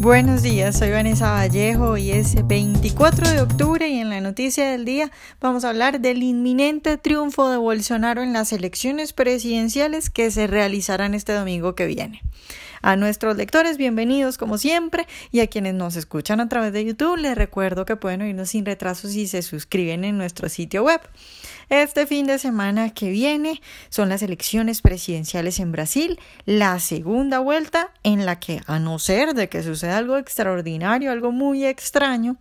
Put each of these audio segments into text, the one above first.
Buenos días, soy Vanessa Vallejo y es 24 de octubre y en la noticia del día vamos a hablar del inminente triunfo de Bolsonaro en las elecciones presidenciales que se realizarán este domingo que viene. A nuestros lectores, bienvenidos como siempre, y a quienes nos escuchan a través de YouTube, les recuerdo que pueden oírnos sin retraso si se suscriben en nuestro sitio web. Este fin de semana que viene son las elecciones presidenciales en Brasil, la segunda vuelta en la que, a no ser de que suceda algo extraordinario, algo muy extraño,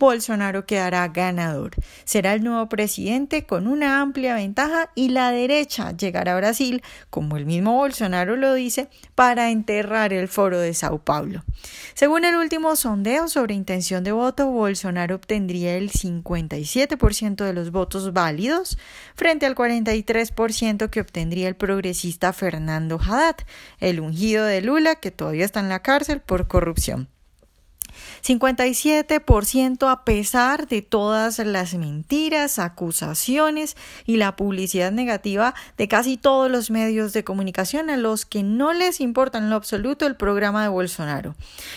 Bolsonaro quedará ganador. Será el nuevo presidente con una amplia ventaja y la derecha llegará a Brasil, como el mismo Bolsonaro lo dice, para enterrar el foro de Sao Paulo. Según el último sondeo sobre intención de voto, Bolsonaro obtendría el 57% de los votos válidos frente al 43% que obtendría el progresista Fernando Haddad, el ungido de Lula que todavía está en la cárcel por corrupción. 57% a pesar de todas las mentiras, acusaciones y la publicidad negativa de casi todos los medios de comunicación a los que no les importa en lo absoluto el programa de Bolsonaro.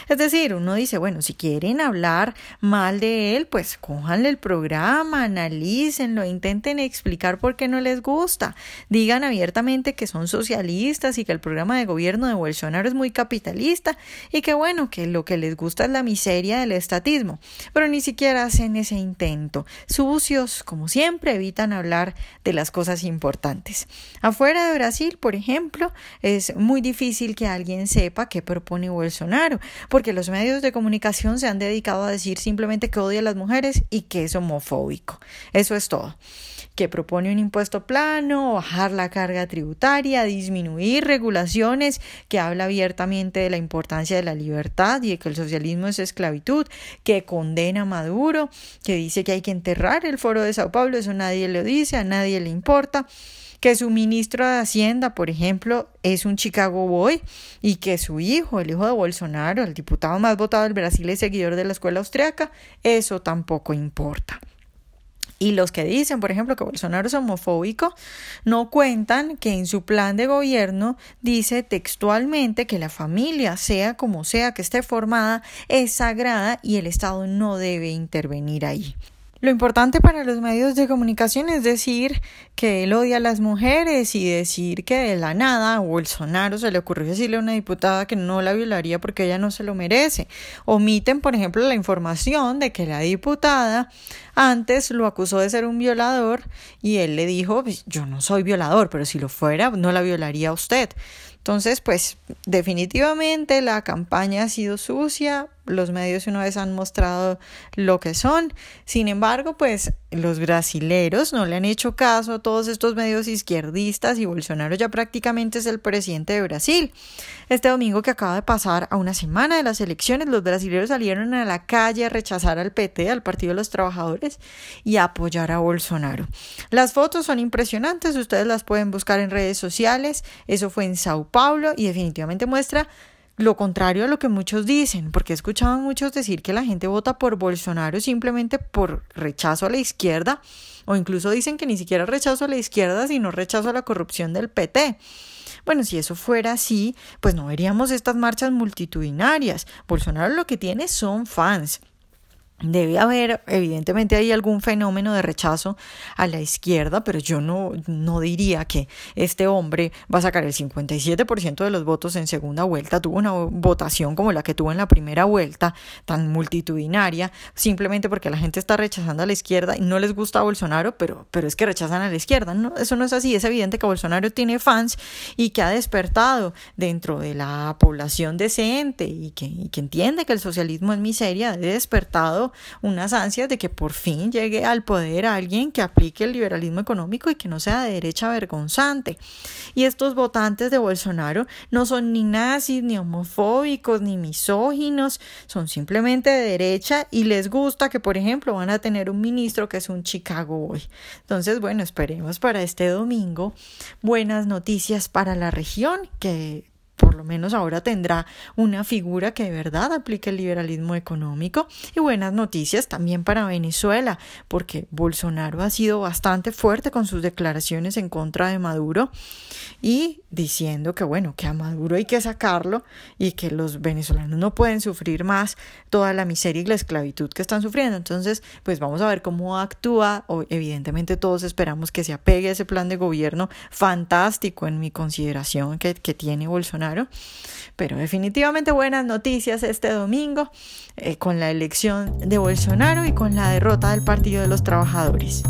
Es decir, uno dice, bueno, si quieren hablar mal de él, pues cójanle el programa, analícenlo, intenten explicar por qué no les gusta, digan abiertamente que son socialistas y que el programa de gobierno de Bolsonaro es muy capitalista y que bueno, que lo que les gusta es la miseria del estatismo, pero ni siquiera hacen ese intento. Sucios, como siempre, evitan hablar de las cosas importantes. Afuera de Brasil, por ejemplo, es muy difícil que alguien sepa qué propone Bolsonaro, porque los medios de comunicación se han dedicado a decir simplemente que odia a las mujeres y que es homofóbico. Eso es todo que propone un impuesto plano, bajar la carga tributaria, disminuir regulaciones, que habla abiertamente de la importancia de la libertad y de que el socialismo es esclavitud, que condena a Maduro, que dice que hay que enterrar el foro de Sao Paulo, eso nadie lo dice, a nadie le importa que su ministro de Hacienda, por ejemplo, es un Chicago Boy y que su hijo, el hijo de Bolsonaro, el diputado más votado del Brasil, es seguidor de la escuela austriaca, eso tampoco importa. Y los que dicen, por ejemplo, que Bolsonaro es homofóbico, no cuentan que en su plan de gobierno dice textualmente que la familia, sea como sea que esté formada, es sagrada y el Estado no debe intervenir ahí. Lo importante para los medios de comunicación es decir que él odia a las mujeres y decir que de la nada a Bolsonaro se le ocurrió decirle a una diputada que no la violaría porque ella no se lo merece. Omiten, por ejemplo, la información de que la diputada antes lo acusó de ser un violador y él le dijo, pues, yo no soy violador, pero si lo fuera, no la violaría a usted. Entonces, pues definitivamente la campaña ha sido sucia, los medios una vez han mostrado lo que son. Sin embargo, pues los brasileros no le han hecho caso a todos estos medios izquierdistas y Bolsonaro ya prácticamente es el presidente de Brasil. Este domingo que acaba de pasar a una semana de las elecciones, los brasileros salieron a la calle a rechazar al PT, al Partido de los Trabajadores, y a apoyar a Bolsonaro. Las fotos son impresionantes, ustedes las pueden buscar en redes sociales. Eso fue en Sao Paulo y definitivamente muestra lo contrario a lo que muchos dicen, porque he escuchado a muchos decir que la gente vota por Bolsonaro simplemente por rechazo a la izquierda, o incluso dicen que ni siquiera rechazo a la izquierda, sino rechazo a la corrupción del PT. Bueno, si eso fuera así, pues no veríamos estas marchas multitudinarias. Bolsonaro lo que tiene son fans. Debe haber, evidentemente, hay algún fenómeno de rechazo a la izquierda, pero yo no, no diría que este hombre va a sacar el 57% de los votos en segunda vuelta. Tuvo una votación como la que tuvo en la primera vuelta, tan multitudinaria, simplemente porque la gente está rechazando a la izquierda y no les gusta a Bolsonaro, pero, pero es que rechazan a la izquierda. No, eso no es así. Es evidente que Bolsonaro tiene fans y que ha despertado dentro de la población decente y que, y que entiende que el socialismo es miseria, ha despertado unas ansias de que por fin llegue al poder alguien que aplique el liberalismo económico y que no sea de derecha vergonzante. Y estos votantes de Bolsonaro no son ni nazis, ni homofóbicos, ni misóginos, son simplemente de derecha y les gusta que, por ejemplo, van a tener un ministro que es un Chicago Boy. Entonces, bueno, esperemos para este domingo buenas noticias para la región, que por lo menos ahora tendrá una figura que de verdad aplique el liberalismo económico y buenas noticias también para Venezuela, porque Bolsonaro ha sido bastante fuerte con sus declaraciones en contra de Maduro y diciendo que bueno, que a Maduro hay que sacarlo y que los venezolanos no pueden sufrir más toda la miseria y la esclavitud que están sufriendo. Entonces, pues vamos a ver cómo actúa. Evidentemente todos esperamos que se apegue a ese plan de gobierno fantástico en mi consideración que, que tiene Pero definitivamente buenas noticias este domingo eh, con la elección de Bolsonaro y con la derrota del Partido de los Trabajadores.